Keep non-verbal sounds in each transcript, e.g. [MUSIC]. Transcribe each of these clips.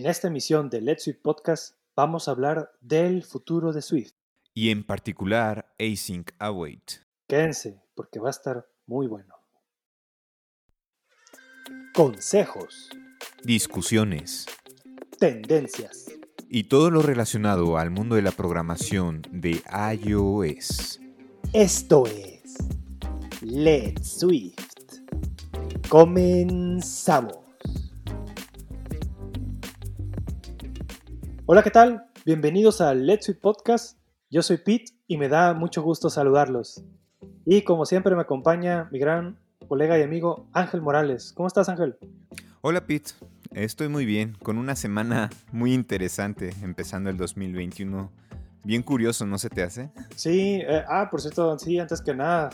En esta emisión de Let's Swift Podcast vamos a hablar del futuro de Swift. Y en particular Async Await. Quédense, porque va a estar muy bueno. Consejos, Discusiones. tendencias, Y todo lo relacionado al mundo de la programación de iOS. Esto es Let's Swift. Comenzamos. Hola, ¿qué tal? Bienvenidos a Let's Swift Podcast. Yo soy Pete y me da mucho gusto saludarlos. Y como siempre me acompaña mi gran colega y amigo Ángel Morales. ¿Cómo estás, Ángel? Hola Pete, estoy muy bien, con una semana muy interesante empezando el 2021. Bien curioso, ¿no se te hace? Sí, eh, ah, por cierto, sí, antes que nada,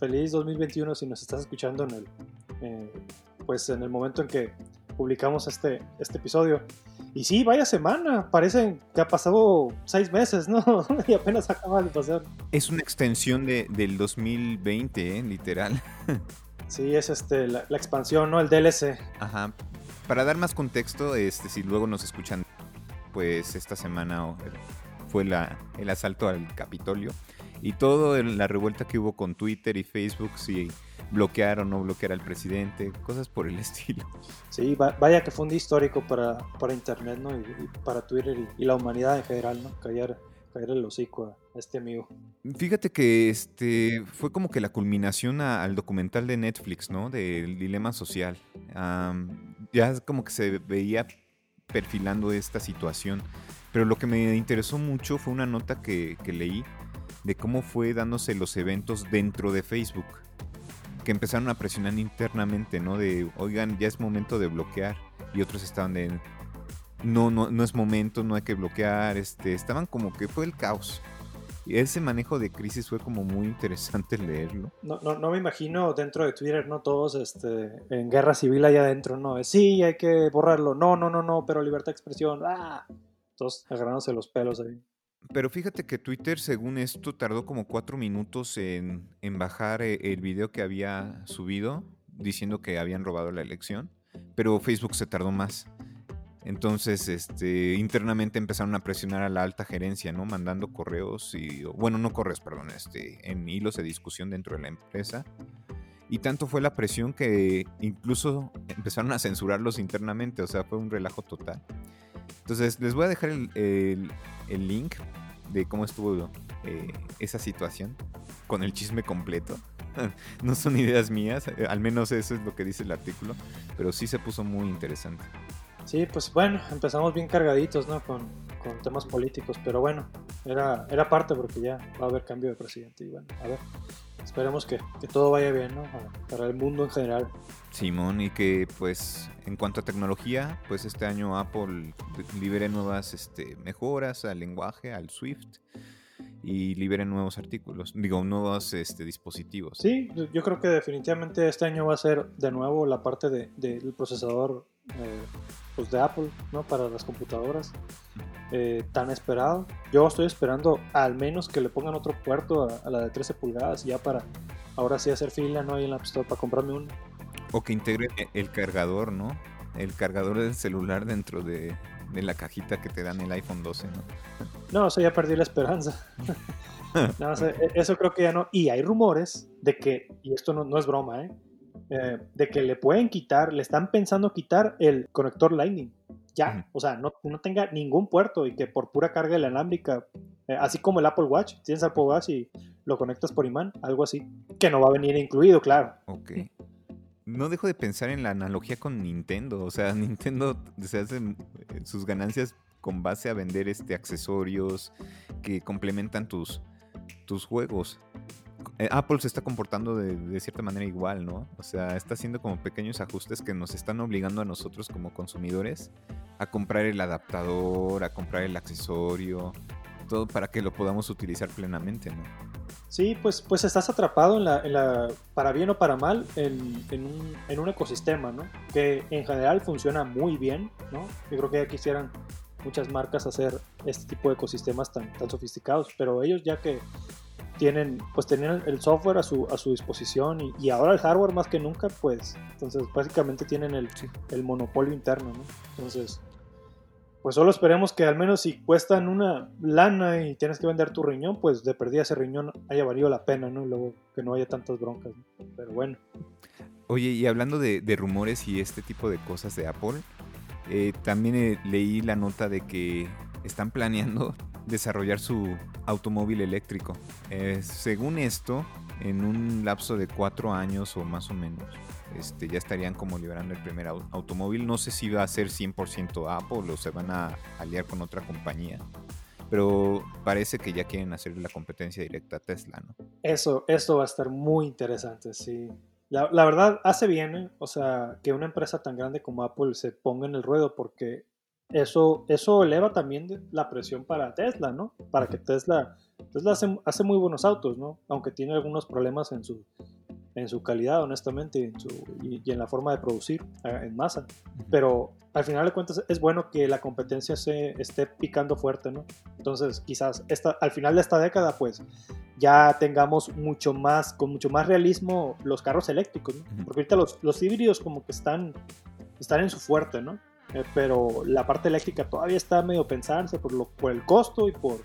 feliz 2021 si nos estás escuchando en el, eh, pues en el momento en que publicamos este, este episodio. Y sí, vaya semana, parece que ha pasado seis meses, ¿no? [LAUGHS] y apenas acaba de pasar. Es una extensión de, del 2020, ¿eh? literal. [LAUGHS] Sí, es este, la, la expansión, ¿no? El DLC. Ajá. Para dar más contexto, este, si luego nos escuchan, pues esta semana fue la, el asalto al Capitolio y todo el- la revuelta que hubo con Twitter y Facebook, si bloquear o no bloquear al presidente, cosas por el [LAUGHS] estilo. Sí, va- vaya que fue un día histórico para, para Internet, ¿no? Y, y para Twitter y, y la humanidad en general, ¿no? Caer, caer el hocico a este amigo. Fíjate que este fue como que la culminación a- al documental de Netflix, ¿no? Del dilema social. Am, ya como que se veía perfilando esta situación. Pero lo que me interesó mucho fue una nota que, que leí de cómo fue dándose los eventos dentro de Facebook. Que empezaron a presionar internamente, ¿no? De, oigan, ya es momento de bloquear. Y otros estaban de, no, no, no es momento, no hay que bloquear. Este, estaban como que fue el caos. Y ese manejo de crisis fue como muy interesante [LAUGHS] leerlo. No, no, no me imagino dentro de Twitter, ¿no? Todos este, en guerra civil allá adentro, ¿no? Es, Sí, hay que borrarlo. No, no, no, no, pero libertad de expresión. ¡Ah! Todos agarrándose los pelos ahí. Pero fíjate que Twitter, según esto, tardó como cuatro minutos en, en bajar eh, el video que había subido diciendo que habían robado la elección, pero Facebook se tardó más. Entonces, este, internamente empezaron a presionar a la alta gerencia, ¿no? Mandando correos y, bueno, no correos, perdón, este, en hilos de discusión dentro de la empresa. Y tanto fue la presión que incluso empezaron a censurarlos internamente, o sea, fue un relajo total. Entonces, les voy a dejar el, el- el link de cómo estuvo eh, esa situación con el chisme completo. [LAUGHS] no son ideas mías, eh, al menos eso es lo que dice el artículo, pero sí se puso muy interesante. Sí, pues bueno, empezamos bien cargaditos, ¿no? Con, con temas políticos, pero bueno, era, era parte porque ya va a haber cambio de presidente y bueno, a ver, esperemos que, que todo vaya bien, ¿no? Para, el mundo en general. Simón, y que pues en cuanto a tecnología, pues este año Apple libere nuevas este, mejoras al lenguaje, al Swift, y libere nuevos artículos, digo, nuevos este, dispositivos. Sí, yo- creo que definitivamente este año va a ser de nuevo la parte de- del procesador eh, pues de Apple, ¿no? Para las computadoras. Eh, tan esperado. Yo estoy esperando al menos que le pongan otro puerto a, a la de 13 pulgadas ya para ahora sí hacer fila, ¿no? Ahí en la App Store para comprarme uno. O que integre el cargador, ¿no? El cargador del celular dentro de, de la cajita que te dan el iPhone 12, ¿no? No, eso ya perdí la esperanza. [LAUGHS] No, o sea, e- eso creo que ya no. Y hay rumores de que, y esto no, no es broma, ¿eh? Eh, de que le pueden quitar, le están pensando quitar el conector Lightning. Ya, o sea, no, no tenga ningún puerto y que por pura carga inalámbrica, eh, así como el Apple Watch, tienes Apple Watch y lo conectas por imán, algo así, que no va a venir incluido, claro. Ok. No dejo de pensar en la analogía con Nintendo. O sea, [LAUGHS] Nintendo se hace eh, sus ganancias con base a vender este accesorios que complementan tus, tus juegos. Eh, Apple se está comportando de, cierta manera igual, ¿no? O sea, está haciendo como pequeños ajustes que nos están obligando a nosotros como consumidores a comprar el adaptador, a comprar el accesorio, todo para que lo podamos utilizar plenamente, ¿no? Sí, pues, pues estás atrapado en la, para bien o para mal, en, un, ecosistema, ¿no? Que en general funciona muy bien, ¿no? Yo creo que ya quisieran muchas marcas hacer este tipo de ecosistemas tan sofisticados, pero ellos ya que tienen, pues tenían el software a su, a su disposición y, y ahora el hardware más que nunca, pues, entonces básicamente tienen el, Sí. el monopolio interno, ¿no? Entonces, pues solo esperemos que al menos si cuestan una lana y tienes que vender tu riñón, pues de perdida ese riñón haya valido la pena, ¿no? Y luego que no haya tantas broncas. Pero bueno. Oye, y hablando de, rumores y este tipo de cosas de Apple, eh, también eh, leí la nota de que están planeando desarrollar su automóvil eléctrico. Eh, según esto, en un lapso de cuatro años o más o menos, este, ya estarían como liberando el primer automóvil. No sé si va a ser 100% Apple o se van a aliar con otra compañía. Pero parece que ya quieren hacer la competencia directa a Tesla, ¿no? Eso, va a estar muy interesante, sí. La, la, verdad, hace bien, ¿eh? o sea, que una empresa tan grande como Apple se ponga en el ruedo porque eso, eso eleva también la presión para Tesla, ¿no? Para que Tesla, Tesla hace, hace muy buenos autos, ¿no? Aunque tiene algunos problemas en su, en su calidad, honestamente, y, en la forma de producir eh, en masa. Pero al final de cuentas es bueno que la competencia se esté picando fuerte, ¿no? Entonces, quizás esta, al final de esta década, pues ya tengamos mucho más, con mucho más realismo los carros eléctricos, ¿no? Porque ahorita los, los híbridos como que están, están en su fuerte, ¿no? Eh, pero la parte eléctrica todavía está medio pensándose por, lo, por el costo y por,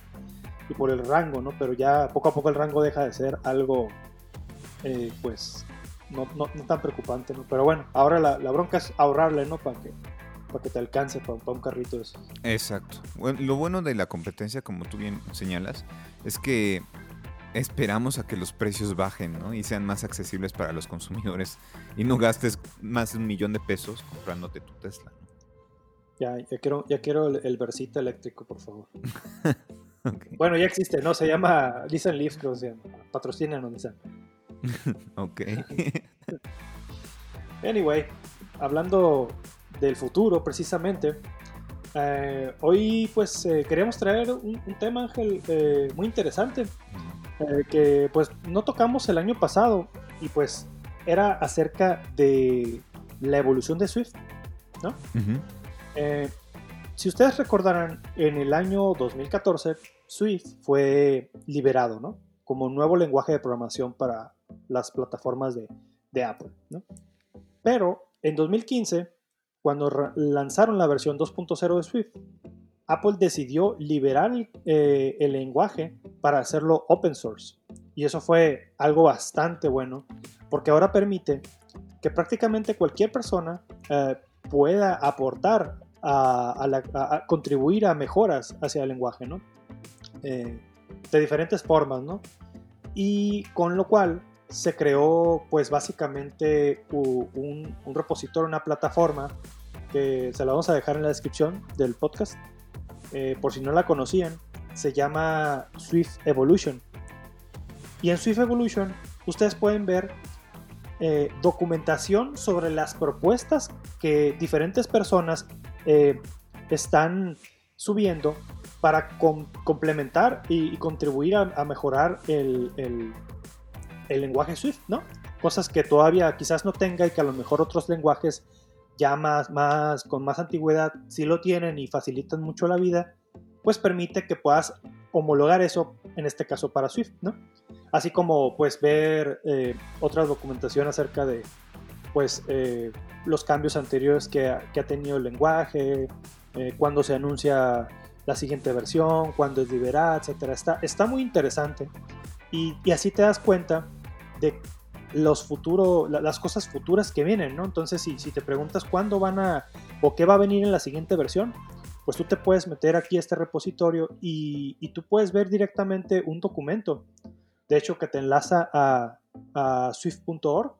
y por el rango, ¿no? Pero ya poco a poco el rango deja de ser algo eh, pues no, tan preocupante, ¿no? Pero bueno, ahora la, bronca es ahorrarle, ¿no? Para que, para que te alcance para, un carrito de esos. Exacto. lo bueno de la competencia, como tú bien señalas, es que esperamos a que los precios bajen, ¿no? Y sean más accesibles para los consumidores y no gastes más de un millón de pesos comprándote tu Tesla. Ya, ya quiero, ya quiero el, versito eléctrico, por favor. [LAUGHS] Bueno, ya existe, ¿no? Se llama Nissan Leaf, creo que se llama. Patrocínanos, Nissan. [LAUGHS] ok. [LAUGHS] anyway, hablando del futuro precisamente, eh, hoy pues eh, queríamos traer un, tema, Ángel, eh, muy interesante, que pues no tocamos el año pasado y pues era acerca de la evolución de Swift, ¿no? Si ustedes recordarán, en el año 2014 Swift fue liberado, ¿no? Como nuevo lenguaje de programación para las plataformas de, Apple. Pero en 2015, cuando lanzaron la versión 2.0 de Swift, Apple decidió liberar eh, el lenguaje para hacerlo open source. Y eso fue algo bastante bueno, porque ahora permite que prácticamente cualquier persona eh, pueda aportar a, contribuir a mejoras hacia el lenguaje, ¿no? Eh, de diferentes formas, ¿no? Y con lo cual se creó pues básicamente un, repositorio, una plataforma que se la vamos a dejar en la descripción del podcast. Eh, por si no la conocían, se llama Swift Evolution. Y en Swift Evolution ustedes pueden ver eh, documentación sobre las propuestas que diferentes personas eh, están subiendo para complementar y, contribuir a, mejorar el, lenguaje Swift, ¿no? Cosas que todavía quizás no tenga y que a lo mejor otros lenguajes ya más, más, con más antigüedad sí lo tienen y facilitan mucho la vida, pues permite que puedas homologar eso, en este caso para Swift, ¿no? Así como pues ver eh, otra documentación acerca de pues eh, los cambios anteriores que, ha tenido el lenguaje, eh, cuando se anuncia la siguiente versión, cuando es liberada, etcétera. Está, está muy interesante. Y, así te das cuenta de los futuros, las cosas futuras que vienen, ¿no? Entonces, si, si te preguntas cuándo van a, o qué va a venir en la siguiente versión, pues tú te puedes meter aquí a este repositorio y, tú puedes ver directamente un documento, de hecho, que te enlaza a, swift.org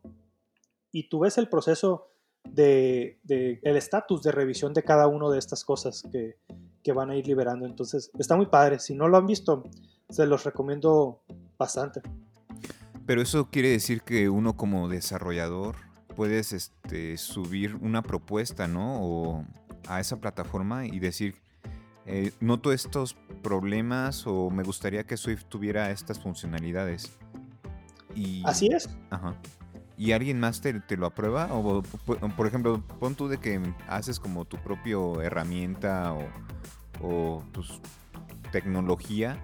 y tú ves el proceso de, el estatus de revisión de cada una de estas cosas que, que van a ir liberando. Entonces, está muy padre. Si no lo han visto, se los recomiendo bastante. Pero eso quiere decir que uno como desarrollador puedes este, subir una propuesta, ¿no? O a esa plataforma y decir, eh, noto estos problemas o me gustaría que Swift tuviera estas funcionalidades. Y, Así es. Ajá. ¿Y alguien más te, lo aprueba? O, por ejemplo, pon tú de que haces como tu propio herramienta o, o pues, tecnología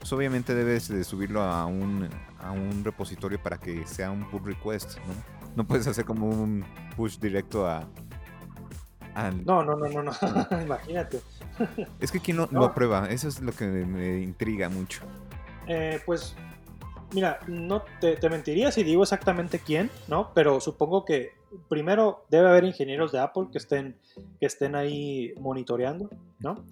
pues obviamente debes de subirlo a un, a un repositorio para que sea un pull request, ¿no? No puedes hacer como un push directo a, No, no, no, no, no. [LAUGHS] Imagínate. Es que quién no, lo aprueba, eso es lo que me intriga mucho. Eh, pues, mira, no te, mentiría si digo exactamente quién, ¿no? Pero supongo que primero debe haber ingenieros de Apple que estén, que estén ahí monitoreando, ¿no?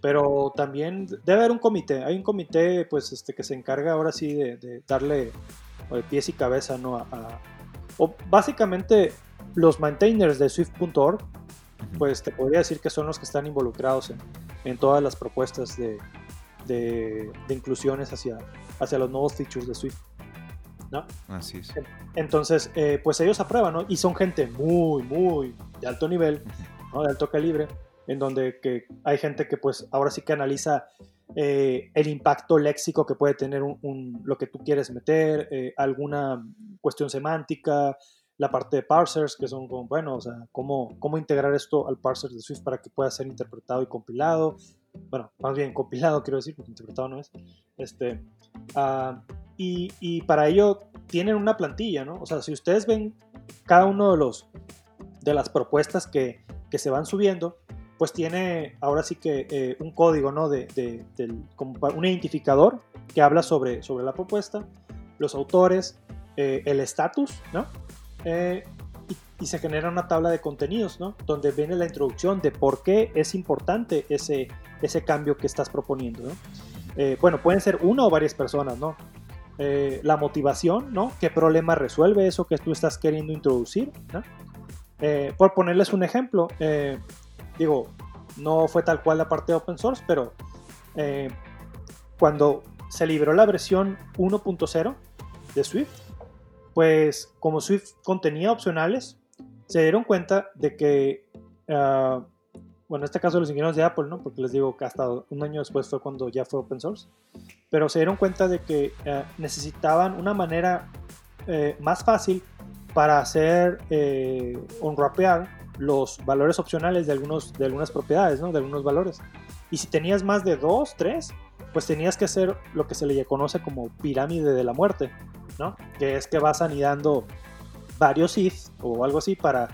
Pero también debe haber un comité. Hay un comité, pues, este, que se encarga ahora sí de, darle de pies y cabeza, ¿no? o básicamente los maintainers de Swift.org pues te podría decir que son los que están involucrados en, todas las propuestas de, de, inclusiones hacia, hacia los nuevos features de Swift. ¿no? Así es. Entonces, eh, pues ellos aprueban, ¿no? Y son gente muy, muy de alto nivel, ¿no? De alto calibre, en donde que hay gente que pues ahora sí que analiza eh, el impacto léxico que puede tener un, lo que tú quieres meter, eh, alguna cuestión semántica, la parte de parsers, que son como, bueno, o sea, cómo, cómo integrar esto al parser de Swift para que pueda ser interpretado y compilado. Bueno, más bien compilado, quiero decir, porque interpretado no es. Este, uh, y, y, para ello tienen una plantilla, ¿no? O sea, si ustedes ven cada uno de los de las propuestas que, que se van subiendo, pues tiene ahora sí que eh, un código, ¿no? De, de, como un identificador que habla sobre, sobre la propuesta, los autores, eh, el estatus, ¿no? Eh, y, se genera una tabla de contenidos, ¿no? Donde viene la introducción de por qué es importante ese, ese cambio que estás proponiendo. Eh, bueno, pueden ser una o varias personas, ¿no? Eh, la motivación, ¿no? ¿Qué problema resuelve eso que tú estás queriendo introducir? ¿no? por ponerles un ejemplo, digo, no fue tal cual la parte de open source, pero cuando se liberó la versión 1.0 de Swift, pues como Swift contenía opcionales, se dieron cuenta de que, ah, bueno, en este caso los ingenieros de Apple, ¿no? Porque les digo que hasta un año después fue cuando ya fue open source, pero se dieron cuenta de que ah, necesitaban una manera eh, más fácil para hacer eh, unwrapear los valores opcionales de, algunos, de algunas propiedades, ¿no? De algunos valores. Y si tenías más de dos, tres, pues tenías que hacer lo que se le conoce como pirámide de la muerte, ¿no? Que es que vas anidando varios if o algo así para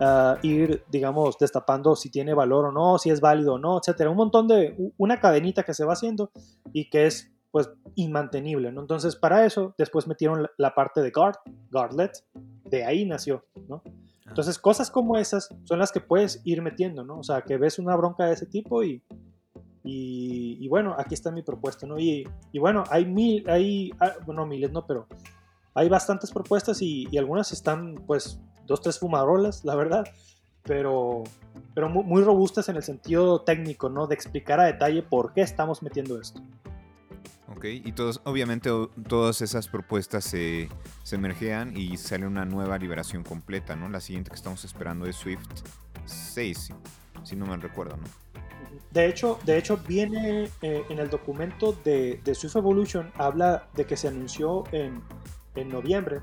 ah, ir, digamos, destapando si tiene valor o no, si es válido o no, etcétera. Un montón de, una cadenita que se va haciendo y que es, pues, inmantenible, ¿no? Entonces, para eso, después metieron la parte de guard, guardlet, de ahí nació, ¿no? Ah. Entonces, cosas como esas son las que puedes ir metiendo, ¿no? O sea, que ves una bronca de ese tipo y, y, bueno, aquí está mi propuesta, ¿no? Y, bueno, hay mil, hay, ah, bueno, miles, ¿no? Pero hay bastantes propuestas y, algunas están, pues, dos, tres fumarolas, la verdad, pero, pero muy, robustas en el sentido técnico, ¿no? De explicar a detalle por qué estamos metiendo esto. Ok, y todos, obviamente todas esas propuestas se, se mergean y sale una nueva liberación completa, ¿no? La siguiente que estamos esperando es Swift 6, si no me recuerdo, ¿no? De hecho, de hecho viene eh, en el documento de, Swift Evolution, habla de que se anunció en, noviembre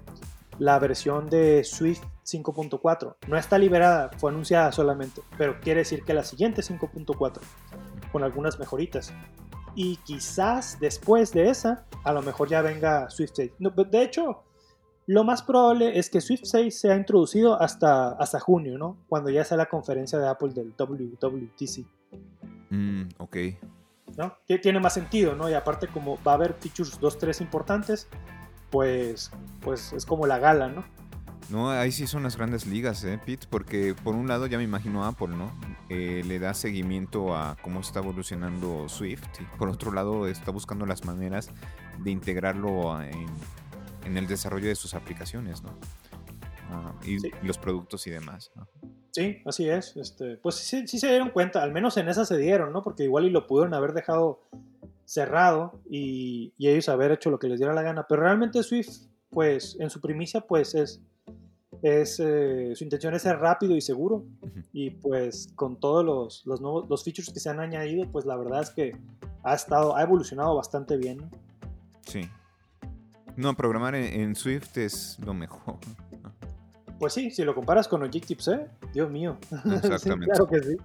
la versión de Swift 5.4. No está liberada, fue anunciada solamente, pero quiere decir que la siguiente 5.4, con algunas mejoritas. Y quizás después de esa, a lo mejor ya venga Swift 6. de hecho, lo más probable es que Swift 6 sea introducido hasta, hasta junio, ¿no? Cuando ya sea la conferencia de Apple del WWTC. Mm, ok. ¿No? Que tiene más sentido, ¿no? Y aparte como va a haber features 2, 3 importantes, pues, pues es como la gala, ¿no? No, ahí sí son las grandes ligas, ¿eh, Pete? Porque por un lado ya me imagino Apple, ¿no? Eh, le da seguimiento a cómo está evolucionando Swift y por otro lado está buscando las maneras de integrarlo en, en el desarrollo de sus aplicaciones, ¿no? Ah, y los productos y demás. ¿no? Sí, así es. Este, pues sí, sí, se dieron cuenta, al menos en esa se dieron, ¿no? Porque igual y lo pudieron haber dejado cerrado y, ellos haber hecho lo que les diera la gana. Pero realmente Swift, pues en su primicia, pues es, es eh, su intención es ser rápido y seguro. Y pues con todos los, los, nuevos los features que se han añadido, pues la verdad es que ha estado, ha evolucionado bastante bien. Sí. No, programar en Swift es lo mejor. Pues sí, si lo comparas con Objective-C, Dios mío. [LAUGHS] Exactamente. claro que sí.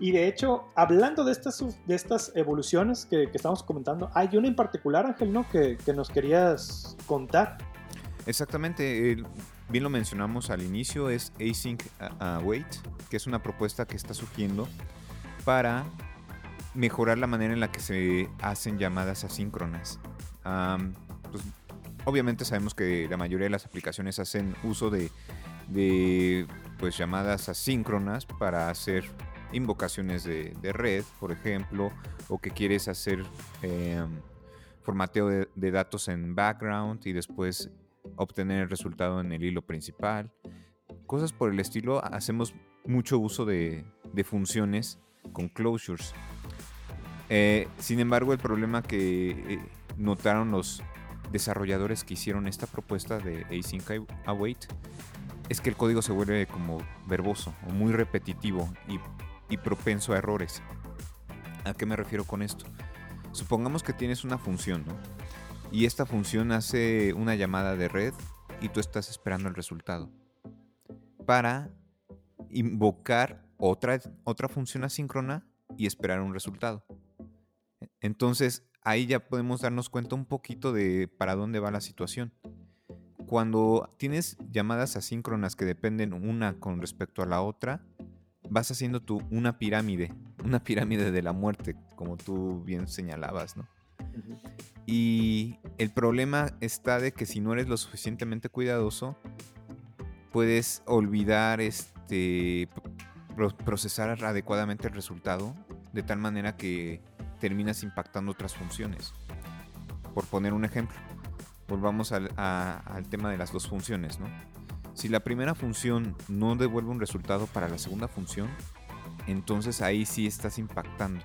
Y de hecho, hablando de estas, de estas evoluciones que, estamos comentando, hay una en particular, Ángel, ¿no? Que, nos querías contar. Exactamente. bien lo mencionamos al inicio, es Async Await, que es una propuesta que está surgiendo para mejorar la manera en la que se hacen llamadas asíncronas. Pues, obviamente sabemos que la mayoría de las aplicaciones hacen uso de, pues, llamadas asíncronas para hacer invocaciones de, red, por ejemplo, o que quieres hacer em, formateo de, datos en background y después obtener el resultado en el hilo principal. Cosas por el estilo, hacemos mucho uso de, funciones con closures. Eh, sin embargo, el problema que eh, notaron los desarrolladores que hicieron esta propuesta de Async Await es que el código se vuelve como verboso o muy repetitivo y, y propenso a errores. ¿A qué me refiero con esto? Supongamos que tienes una función. Y esta función hace una llamada de red y tú estás esperando el resultado. Para invocar otra, otra función asíncrona y esperar un resultado. Entonces, ahí ya podemos darnos cuenta un poquito de para dónde va la situación. Cuando tienes llamadas asíncronas que dependen una con respecto a la otra, vas haciendo tú una pirámide, una pirámide de la muerte, como tú bien señalabas, ¿no? Y el problema está de que si no eres lo suficientemente cuidadoso, puedes olvidar este procesar adecuadamente el resultado de tal manera que terminas impactando otras funciones. Por poner un ejemplo, volvamos al, al tema de las dos funciones, ¿no? Si la primera función no devuelve un resultado para la segunda función, entonces ahí sí estás impactando.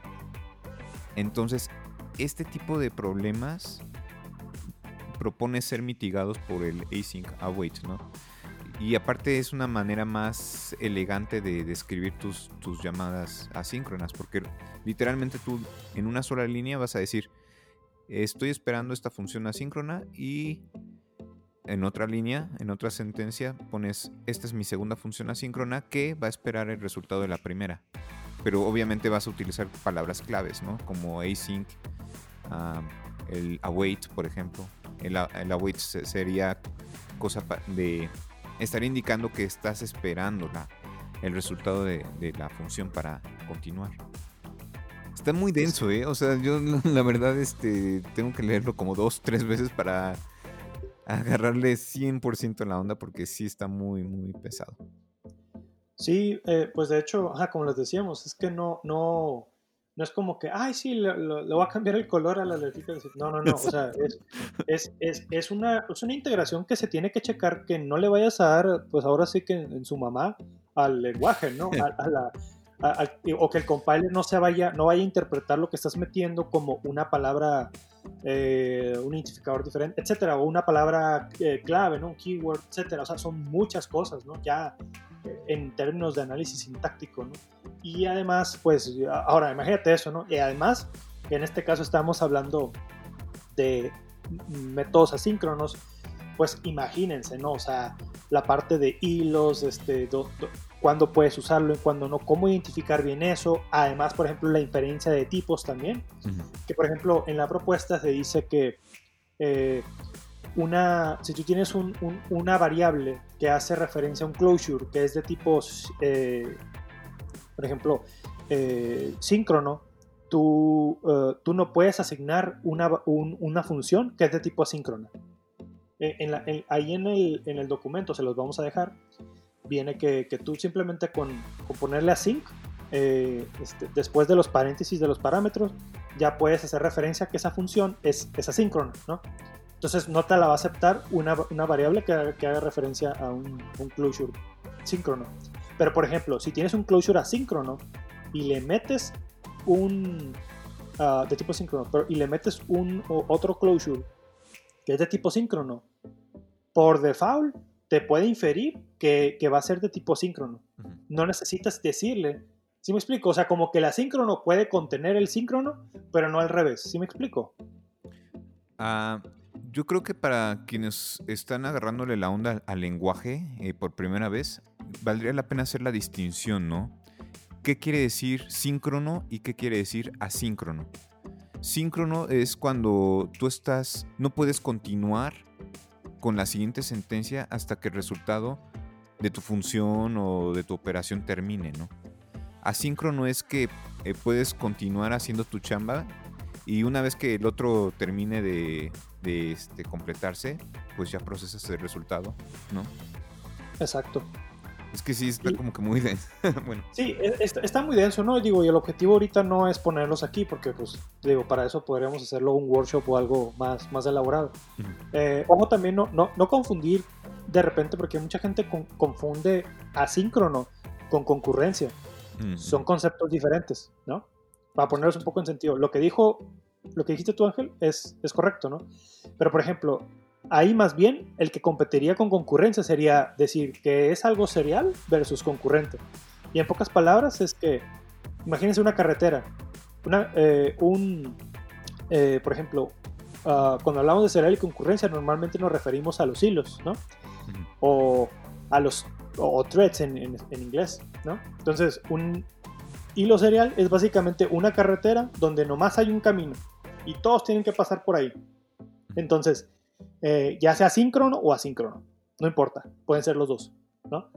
Entonces, este tipo de problemas propone ser mitigados por el async await, ¿no? Y aparte es una manera más elegante de describir tus, tus llamadas asíncronas, porque literalmente tú en una sola línea vas a decir, estoy esperando esta función asíncrona y en otra línea, en otra sentencia, pones, esta es mi segunda función asíncrona que va a esperar el resultado de la primera. Pero obviamente vas a utilizar palabras claves, ¿no? Como async, el await, por ejemplo. El, await sería cosa de estar indicando que estás esperando el resultado de, la función para continuar. Está muy denso, ¿eh? O sea, yo [LAUGHS] la verdad este, tengo que leerlo como dos, tres veces para agarrarle 100% en la onda porque sí está muy, muy pesado. Sí, eh, pues de hecho, como les decíamos, es que no, no, no es como que, ay, sí, le, voy a cambiar el color a la letrita. No, no, no. O sea, [LAUGHS] es, es, es, una, es una integración que se tiene que checar que no le vayas a dar, pues ahora sí que en, su mamá, al lenguaje, ¿no? [LAUGHS] A, la, o que el compiler no se vaya, no vaya a interpretar lo que estás metiendo como una palabra, eh, un identificador diferente, etcétera, o una palabra eh, clave, ¿no? Un keyword, etcétera. O sea, son muchas cosas, ¿no? Ya en términos de análisis sintáctico, ¿no? Y además, pues, ahora imagínate eso, ¿no? Y además, en este caso estamos hablando de métodos asíncronos, pues imagínense, ¿no? O sea, la parte de hilos, este, cuándo puedes usarlo y cuándo no, cómo identificar bien eso. Además, por ejemplo, la inferencia de tipos también, que por ejemplo en la propuesta se dice que eh, una, si tú tienes una variable que hace referencia a un closure que es de tipo, eh, por ejemplo, eh, síncrono, tú, eh, tú, no puedes asignar una, una, función que es de tipo asíncrona. ahí en el, en el, documento, se los vamos a dejar, viene que, que tú simplemente con, con, ponerle async, este, después de los paréntesis de los parámetros, ya puedes hacer referencia a que esa función es, es asíncrona. Entonces no te la va a aceptar una, una variable que, haga referencia a un, closure síncrono. Pero por ejemplo, si tienes un closure asíncrono y le metes un ah, de tipo síncrono, pero, y le metes un otro closure que es de tipo síncrono, por default te puede inferir que, que va a ser de tipo síncrono. No necesitas decirle. ¿Sí me explico? O sea, como que el asíncrono puede contener el síncrono, pero no al revés. ¿Sí me explico? Ah, yo creo que para quienes están agarrándole la onda al lenguaje eh, por primera vez, valdría la pena hacer la distinción, ¿no? ¿Qué quiere decir síncrono y qué quiere decir asíncrono? Síncrono es cuando tú estás, no puedes continuar con la siguiente sentencia hasta que el resultado de tu función o de tu operación termine, ¿no? Asíncrono es que eh, puedes continuar haciendo tu chamba y una vez que el otro termine de, este, completarse, pues ya procesas el resultado, ¿no? Exacto. Es que sí, está como que muy [LAUGHS] denso. bueno. Sí, está, muy denso, ¿no? Digo, y el objetivo ahorita no es ponerlos aquí, porque, pues, digo, para eso podríamos hacerlo un workshop o algo más, más elaborado. Eh, ojo también no, no, no, confundir de repente, porque mucha gente confunde asíncrono con concurrencia. Son conceptos diferentes, ¿no? Para ponerlos un poco en sentido. Lo que dijo, lo que dijiste tú, Ángel, es, es correcto, ¿no? Pero, por ejemplo, ahí más bien el que competiría con concurrencia sería decir que es algo serial versus concurrente. Y en pocas palabras es que, imagínense una carretera, una, eh, un, eh, por ejemplo, ah, cuando hablamos de serial y concurrencia normalmente nos referimos a los hilos, ¿no? O a los o threads en, en, inglés, ¿no? Entonces, un hilo serial es básicamente una carretera donde nomás hay un camino y todos tienen que pasar por ahí. Entonces, eh, ya sea síncrono o asíncrono, no importa, pueden ser los dos, ¿no?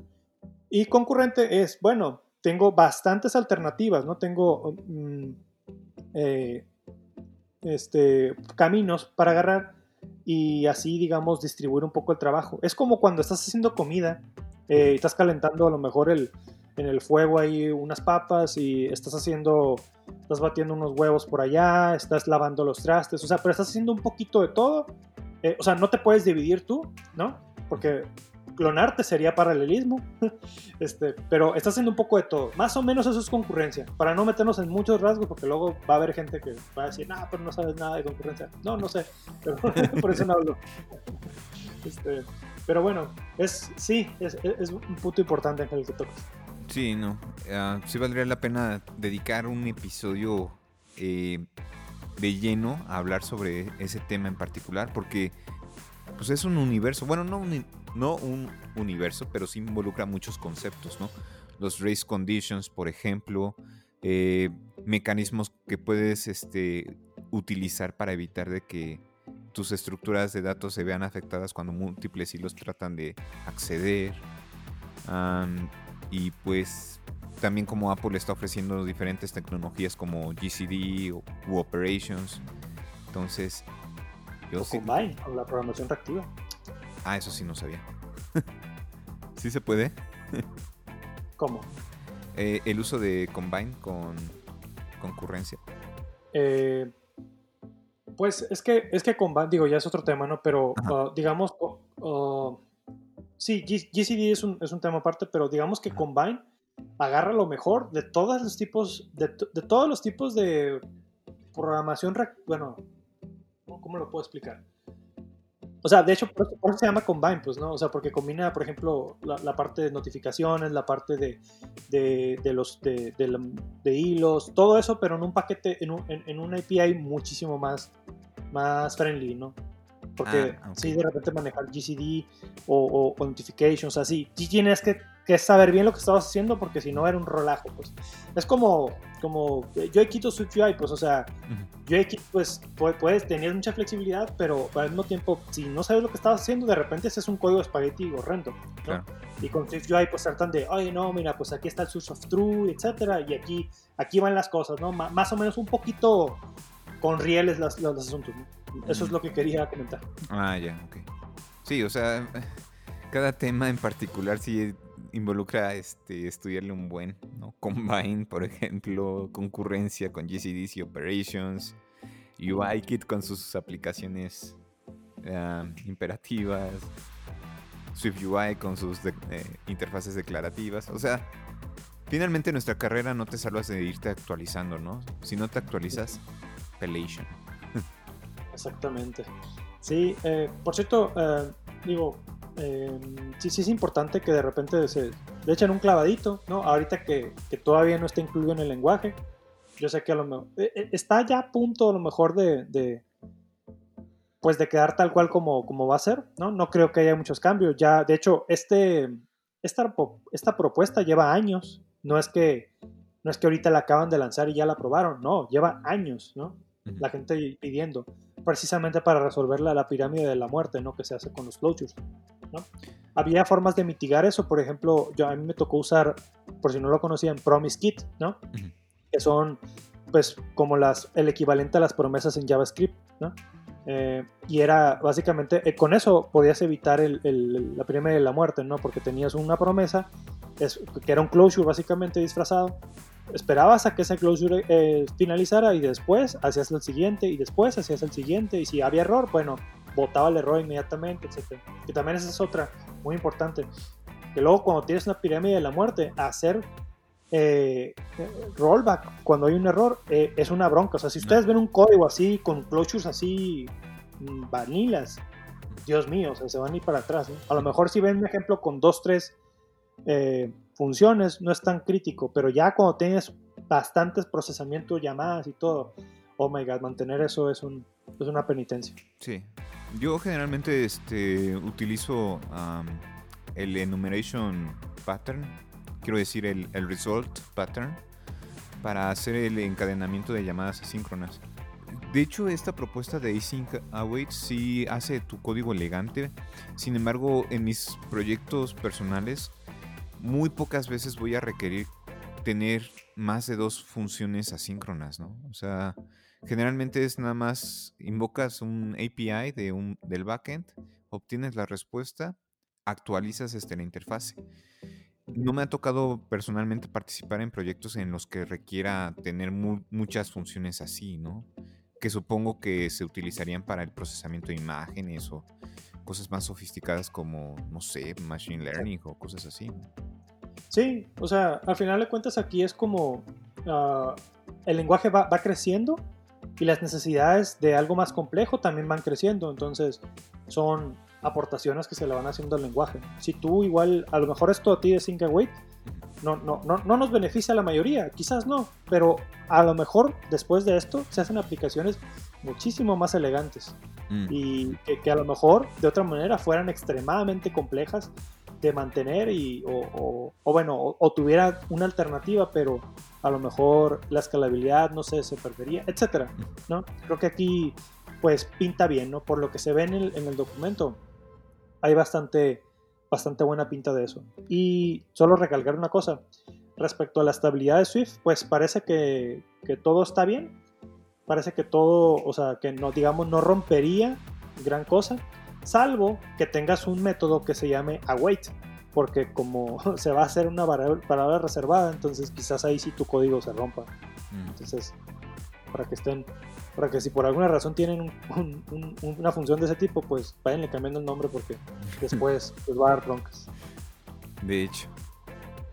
Y concurrente es, bueno, tengo bastantes alternativas, ¿no? Tengo mm, eh, este, caminos para agarrar y así, digamos, distribuir un poco el trabajo. Es como cuando estás haciendo comida, eh, estás calentando a lo mejor el, en el fuego ahí unas papas y estás haciendo, estás batiendo unos huevos por allá, estás lavando los trastes, o sea, pero estás haciendo un poquito de todo eh, o sea, no te puedes dividir tú, ¿no? Porque clonarte sería paralelismo, [LAUGHS] este, pero estás haciendo un poco de todo. Más o menos eso es concurrencia, para no meternos en muchos rasgos, porque luego va a haber gente que va a decir, no, pero no sabes nada de concurrencia. No, no sé, [LAUGHS] pero [LAUGHS] por eso no hablo. Este, pero bueno, es, sí, es, un punto importante en el que tocas. Sí, no, uh, sí valdría la pena dedicar un episodio eh, de lleno a hablar sobre ese tema en particular porque pues es un universo, bueno, no un, no un universo, pero sí involucra muchos conceptos, ¿no? Los race conditions, por ejemplo, eh, mecanismos que puedes este, utilizar para evitar de que tus estructuras de datos se vean afectadas cuando múltiples hilos tratan de acceder. y pues también como Apple está ofreciendo diferentes tecnologías como GCD o u Operations. Entonces, yo o Combine, o la programación reactiva. Ah, eso sí no sabía. [LAUGHS] ¿Sí se puede? [LAUGHS] ¿Cómo? Eh, el uso de Combine con concurrencia. Eh, pues es que, es que Combine, digo, ya es otro tema, ¿no? Pero uh, digamos, uh, sí, GCD es un, es un tema aparte, pero digamos que Combine agarra lo mejor de todos los tipos, de, todos los tipos de programación, bueno, ¿cómo lo puedo explicar? O sea, de hecho, por eso, se llama Combine, pues, ¿no? O sea, porque combina, por ejemplo, la, parte de notificaciones, la parte de, de, los de, hilos, todo eso, pero en un paquete, en, un, en, una API muchísimo más, más friendly, ¿no? Porque ah, si de repente manejar GCD o, o, notifications, así, tienes que que saber bien lo que estabas haciendo porque si no era un relajo, pues. Es como, como yo quito SwiftUI, pues, o sea, yo pues, puedes tener mucha flexibilidad, pero al mismo tiempo, si no sabes lo que estabas haciendo, de repente ese es un código espagueti horrendo, ¿no? Y con SwiftUI, pues, tratan de, oye, no, mira, pues aquí está el source of true, etcétera, y aquí, aquí van las cosas, ¿no? más o menos un poquito con rieles los, asuntos, ¿no? Eso es lo que quería comentar. Ah, ya, ok. Sí, o sea, [LAUGHS] cada tema en particular sí involucra este, estudiarle un buen, ¿no? [LAUGHS] Combine, por ejemplo, concurrencia con GCDC Operations, UIKit con sus aplicaciones uh, imperativas, SwiftUI con sus eh, interfaces declarativas. O sea, finalmente nuestra carrera no te salvas de irte actualizando, ¿no? Si no te actualizas, pelation. [LAUGHS] Exactamente. Sí, eh, por cierto, eh, digo, Em, sí, sí es importante que de repente se le echen un clavadito, ¿no? Ahorita que, todavía no está incluido en el lenguaje. Yo sé que a lo mejor eh, eh, está ya a punto a lo mejor de, pues de quedar tal cual como, como va a ser, ¿no? No creo que haya muchos cambios. Ya, de hecho, este, esta, esta propuesta lleva años. No es que no es que ahorita la acaban de lanzar y ya la aprobaron, no, lleva años, ¿no? La gente pidiendo. precisamente para resolver la, la, pirámide de la muerte, ¿no? Que se hace con los closures, ¿no? Había formas de mitigar eso, por ejemplo, yo, a mí me tocó usar, por si no lo conocían, Promise Kit, ¿no? Que son, pues, como las, el equivalente a las promesas en JavaScript, ¿no? Eh, y era básicamente, eh, con eso podías evitar el, el, la pirámide de la muerte, ¿no? Porque tenías una promesa es, que era un closure básicamente disfrazado. Esperabas a que ese closure eh, finalizara y después hacías el siguiente y después hacías el siguiente. Y si había error, bueno, botaba el error inmediatamente, etc. Que también esa es otra muy importante. Que luego cuando tienes una pirámide de la muerte, hacer eh, rollback cuando hay un error eh, es una bronca. O sea, si ustedes ven un código así, con closures así, mm, vanilas, Dios mío, o sea, se van a ir para atrás. A lo mejor si ven un ejemplo con dos, tres eh, funciones, no es tan crítico, pero ya cuando tienes bastantes procesamientos, llamadas y todo, oh my god, mantener eso es, un, es una penitencia. Sí, yo generalmente este, utilizo el enumeration pattern, quiero decir el, el, result pattern, para hacer el encadenamiento de llamadas asíncronas. De hecho, esta propuesta de async await sí hace tu código elegante. Sin embargo, en mis proyectos personales muy pocas veces voy a requerir tener más de dos funciones asíncronas, ¿no? O sea, generalmente es nada más invocas un API de un, del backend, obtienes la respuesta, actualizas este, la interfase. No me ha tocado personalmente participar en proyectos en los que requiera tener muchas funciones así, ¿no? Que supongo que se utilizarían para el procesamiento de imágenes o cosas más sofisticadas como, no sé, machine learning o cosas así. Sí, o sea, al final de cuentas aquí es como uh, el lenguaje va, va, creciendo y las necesidades de algo más complejo también van creciendo, entonces son aportaciones que se le van haciendo al lenguaje. Si tú igual, a lo mejor esto a ti de Sync Await no, no, no, no nos beneficia a la mayoría, quizás no, pero a lo mejor después de esto se hacen aplicaciones muchísimo más elegantes mm. y que, que, a lo mejor de otra manera fueran extremadamente complejas de mantener y, o, o, bueno, o, tuviera una alternativa, pero a lo mejor la escalabilidad, no sé, se perdería, etcétera, ¿no? Creo que aquí, pues, pinta bien, ¿no? Por lo que se ve en el, en el documento, hay bastante, bastante buena pinta de eso. Y solo recalcar una cosa, respecto a la estabilidad de Swift, pues parece que, que todo está bien, parece que todo, o sea, que no, digamos, no rompería gran cosa, salvo que tengas un método que se llame await, porque como [LAUGHS] se va a hacer una palabra reservada, entonces quizás ahí sí tu código se rompa. Mm. Entonces, para que estén, para que si por alguna razón tienen una función de ese tipo, pues váyanle cambiando el nombre porque [LAUGHS] después les va a dar broncas. De hecho.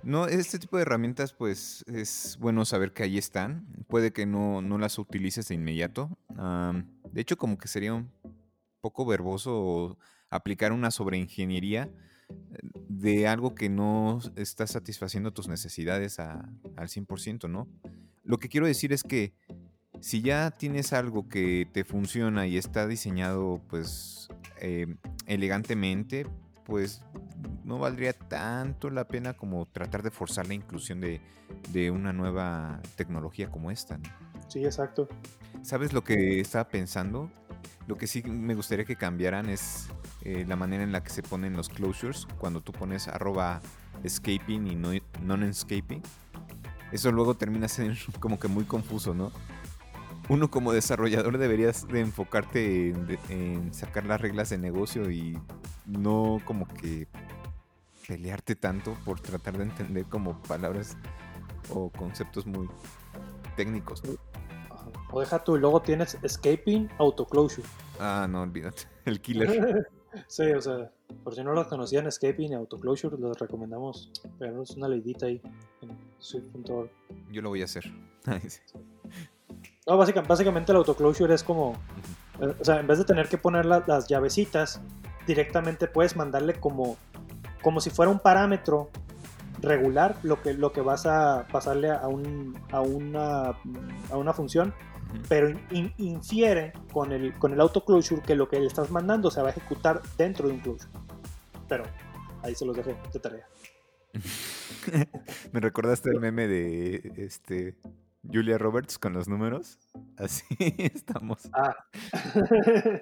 No, este tipo de herramientas, pues es bueno saber que ahí están. Puede que no, no las utilices de inmediato. de hecho, como que sería un poco verboso aplicar una sobreingeniería eh, de algo que no está satisfaciendo tus necesidades al 100%, ¿no? Lo que quiero decir es que si ya tienes algo que te funciona y está diseñado pues eh, elegantemente, pues no valdría tanto la pena como tratar de forzar la inclusión de, de una nueva tecnología como esta. ¿no? Sí, exacto. ¿Sabes lo que estaba pensando? Lo que sí me gustaría que cambiaran es eh, la manera en la que se ponen los closures cuando tú pones arroba escaping y no non-escaping. Eso luego termina siendo [LAUGHS] como que muy confuso, ¿no? Uno como desarrollador deberías de enfocarte en, en sacar las reglas de negocio y no como que pelearte tanto por tratar de entender como palabras o conceptos muy técnicos. O deja tú, y luego tienes Escaping Autoclosure. Ah, no, olvídate. [LAUGHS] El killer. [LAUGHS] sí, o sea, por si no lo conocían, Escaping y Autoclosure, les recomendamos pegarnos una leidita ahí en Swift.org. Yo lo voy a hacer. [LAUGHS] no, básicamente, básicamente el Autoclosure es como, eh, o sea, en vez de tener que poner las llavecitas, directamente puedes mandarle como, como si fuera un parámetro regular lo que, lo que vas a pasarle a, un, a, una, a una función pero infiere con el, con el autoclosure que lo que le estás mandando se va a ejecutar dentro de un closure. Pero ahí se los dejo de tarea. [LAUGHS] Me recordaste el meme de este Julia Roberts con los números. Así [LAUGHS] estamos. Ah. [LAUGHS]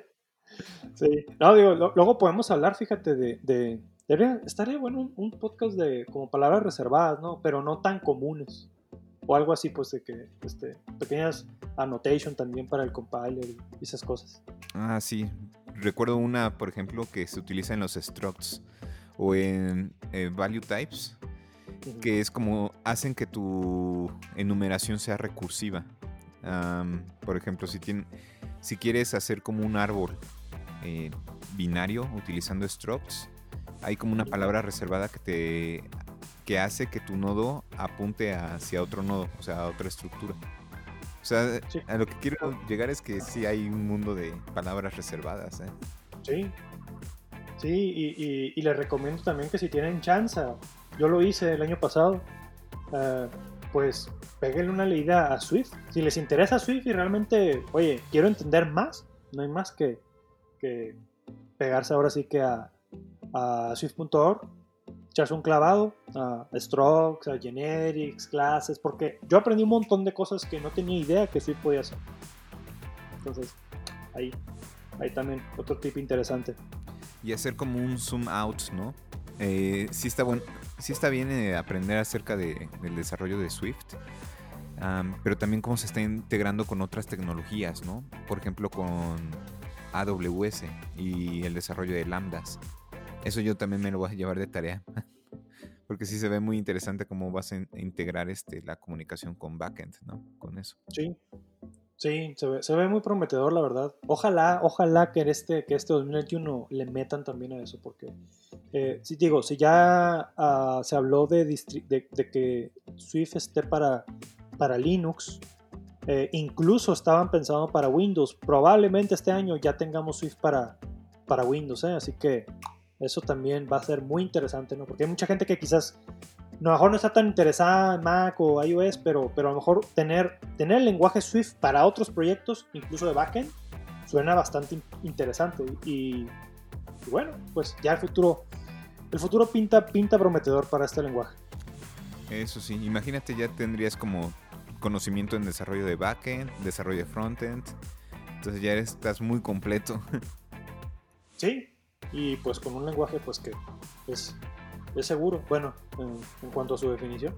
sí. No, digo, luego podemos hablar, fíjate, de... estaría bueno un, podcast de como palabras reservadas, ¿no? Pero no tan comunes. O algo así, pues de que este, pequeñas annotation también para el compiler y esas cosas. Ah, sí. Recuerdo una, por ejemplo, que se utiliza en los structs o en eh, value types, que es como hacen que tu enumeración sea recursiva. por ejemplo, si, si quieres hacer como un árbol eh, binario utilizando structs, hay como una palabra reservada que te que hace que tu nodo apunte hacia otro nodo, o sea, a otra estructura. O sea, a lo que quiero llegar es que sí hay un mundo de palabras reservadas. ¿eh? Sí, sí, y, y, les recomiendo también que si tienen chance, yo lo hice el año pasado, uh, pues peguenle una leída a Swift. Si les interesa Swift y realmente, oye, quiero entender más, no hay más que, que pegarse ahora sí que a, a Swift.org echarse un clavado a strokes, a generics, clases, porque yo aprendí un montón de cosas que no tenía idea que sí podía hacer. Entonces, ahí, ahí también otro tip interesante. Y hacer como un zoom out, ¿no? Eh, sí está bueno, sí está bien eh, aprender acerca de, del desarrollo de Swift, pero también cómo se está integrando con otras tecnologías, ¿no? Por ejemplo, con AWS y el desarrollo de lambdas. Eso yo también me lo voy a llevar de tarea. [LAUGHS] Porque sí se ve muy interesante cómo vas a integrar este, la comunicación con backend, ¿no? Con eso. Sí, sí, se ve, muy prometedor, la verdad. Ojalá, ojalá que este, que este 2021 le metan también a eso, porque, eh, si digo, si ya ah, se habló de, de, que Swift esté para, para Linux, eh, incluso estaban pensando para Windows, probablemente este año ya tengamos Swift para, para Windows, ¿eh? así que eso también va a ser muy interesante, ¿no? Porque hay mucha gente que quizás a lo mejor no está tan interesada en Mac o iOS, pero, pero a lo mejor tener, tener el lenguaje Swift para otros proyectos, incluso de backend, suena bastante interesante. Y, bueno, pues ya el futuro, el futuro pinta, pinta prometedor para este lenguaje. Eso sí, imagínate ya tendrías como conocimiento en desarrollo de backend, desarrollo de frontend. Entonces ya estás muy completo. Sí, y pues con un lenguaje pues que es, es seguro, bueno, en, cuanto a su definición.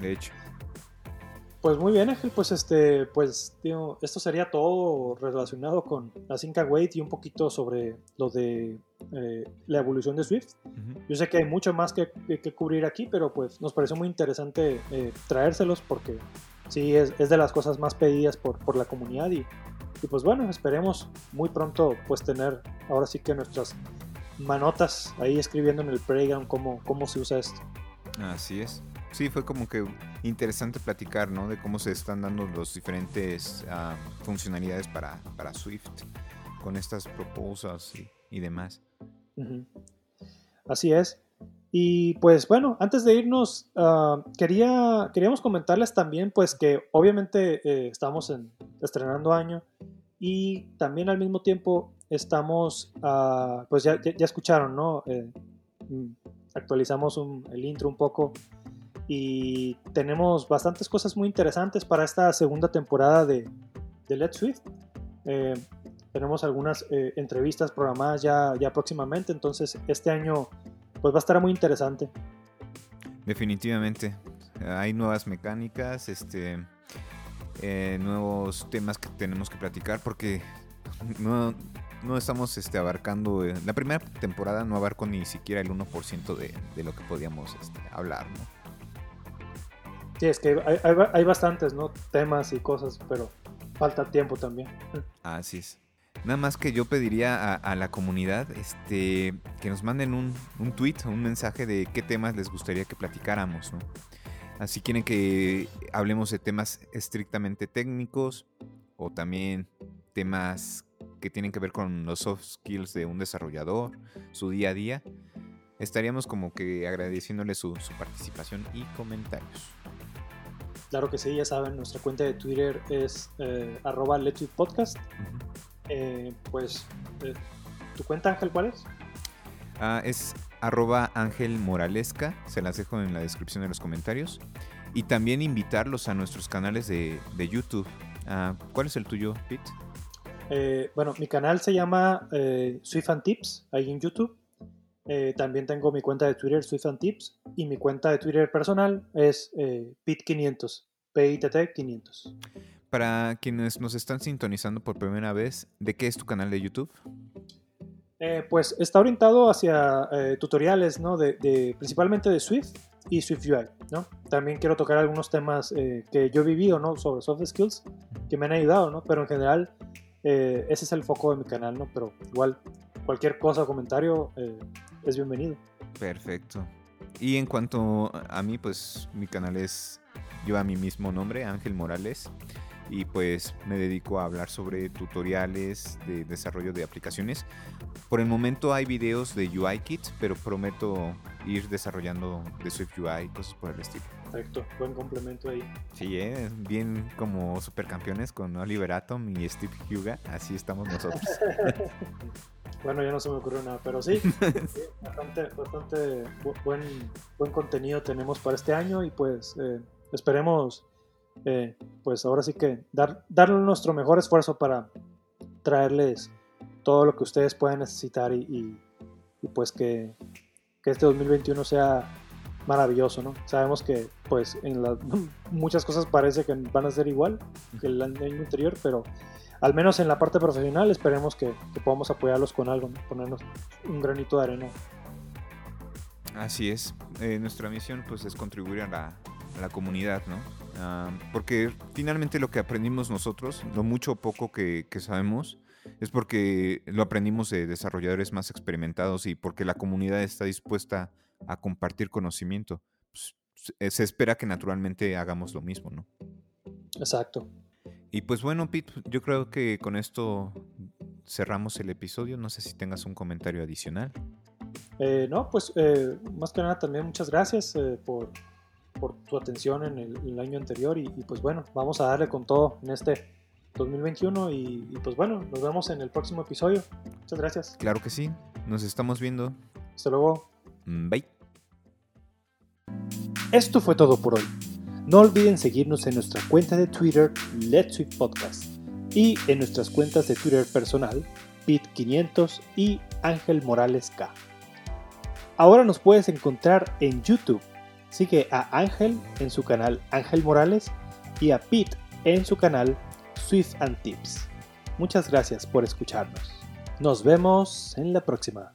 De hecho. Pues muy bien, Ángel, pues este, pues tío, esto sería todo relacionado con la Sync Wait y un poquito sobre lo de eh, la evolución de Swift. Yo sé que hay mucho más que, que, cubrir aquí, pero pues nos pareció muy interesante eh, traérselos porque sí es, es, de las cosas más pedidas por, por la comunidad y y pues bueno, esperemos muy pronto pues tener ahora sí que nuestras manotas ahí escribiendo en el playground cómo, cómo se usa esto. Así es. Sí, fue como que interesante platicar, ¿no? De cómo se están dando los diferentes ah, funcionalidades para, para, Swift con estas proposals y, demás. Así es. Y pues bueno, antes de irnos, ah, quería, queríamos comentarles también pues que obviamente eh, estamos en, estrenando año y también al mismo tiempo estamos, ah, pues ya, ya, escucharon, ¿no? Eh, mm, actualizamos el intro un poco y tenemos bastantes cosas muy interesantes para esta segunda temporada de, de Let's Swift. Eh, tenemos algunas eh, entrevistas programadas ya, ya próximamente, entonces este año pues va a estar muy interesante. Definitivamente. Hay nuevas mecánicas, este, eh, nuevos temas que tenemos que platicar porque no, no estamos este, abarcando, eh, la primera temporada no abarcó ni siquiera el 1% de, de, lo que podíamos este, hablar, ¿no? Sí, es que hay, hay, bastantes, ¿no? Temas y cosas, pero falta tiempo también. Así es. Nada más que yo pediría a, la comunidad este, que nos manden un, un tweet, un mensaje de qué temas les gustaría que platicáramos, ¿no? Si quieren que hablemos de temas estrictamente técnicos o también temas que tienen que ver con los soft skills de un desarrollador, su día a día, estaríamos como que agradeciéndole su, participación y comentarios. Claro que sí, ya saben, nuestra cuenta de Twitter es eh, arroba podcast. Eh, pues, eh, ¿tu cuenta Ángel cuál es? Ah, es arroba Ángel Moralesca, se las dejo en la descripción de los comentarios. Y también invitarlos a nuestros canales de, YouTube. Ah, ¿Cuál es el tuyo, Pete? Eh, bueno, mi canal se llama eh, Swift and Tips, ahí en YouTube. Eh, también tengo mi cuenta de Twitter, Swift and Tips, y mi cuenta de Twitter personal es Pit500, PITT500. Para quienes nos están sintonizando por primera vez, ¿de qué es tu canal de YouTube? Pues está orientado hacia tutoriales, ¿no? De, principalmente de Swift y Swift UI, ¿no? También quiero tocar algunos temas que yo he vivido, ¿no? Sobre soft skills que me han ayudado, ¿no? Pero en general eh, ese es el foco de mi canal, ¿no? Pero igual, cualquier cosa o comentario eh, es bienvenido. Perfecto. Y en cuanto a mí, pues mi canal es, lleva mi mismo nombre, Ángel Morales y pues me dedico a hablar sobre tutoriales de desarrollo de aplicaciones. Por el momento hay videos de UI Kit, pero prometo ir desarrollando de Swift UI, cosas por el estilo. Perfecto, buen complemento ahí. Sí, ¿eh? bien como supercampeones con Oliver Atom y Steve Huga, así estamos nosotros. [LAUGHS] bueno, ya no se me ocurrió nada, pero sí, [LAUGHS] bastante, bastante buen, buen contenido tenemos para este año y pues eh, esperemos eh, pues ahora sí que dar, darle nuestro mejor esfuerzo para traerles todo lo que ustedes puedan necesitar y, pues que, este 2021 sea maravilloso, ¿no? Sabemos que pues en [LAUGHS] muchas cosas parece que van a ser igual que el año anterior, pero al menos en la parte profesional esperemos que, podamos apoyarlos con algo, ponernos un granito de arena. Así es, eh, nuestra misión pues es contribuir a la, a la comunidad, ¿no? Ah, porque finalmente lo que aprendimos nosotros, lo mucho o poco que, sabemos, es porque lo aprendimos de desarrolladores más experimentados y porque la comunidad está dispuesta a compartir conocimiento. Pues, se espera que naturalmente hagamos lo mismo, ¿no? Exacto. Y pues bueno, Pete, yo creo que con esto cerramos el episodio. No sé si tengas un comentario adicional. Eh, no, pues eh, más que nada también muchas gracias eh, por por tu atención en el, año anterior y, pues bueno, vamos a darle con todo en este 2021 y, y, pues bueno, nos vemos en el próximo episodio. Muchas gracias. Claro que sí, nos estamos viendo. Hasta luego. Mm, bye. Esto fue todo por hoy. No olviden seguirnos en nuestra cuenta de Twitter Let's Sweet Podcast y en nuestras cuentas de Twitter personal Pit500 y Ángel Morales K. Ahora nos puedes encontrar en YouTube Sigue a Ángel en su canal Ángel Morales y a Pete en su canal Swift and Tips. Muchas gracias por escucharnos. Nos vemos en la próxima.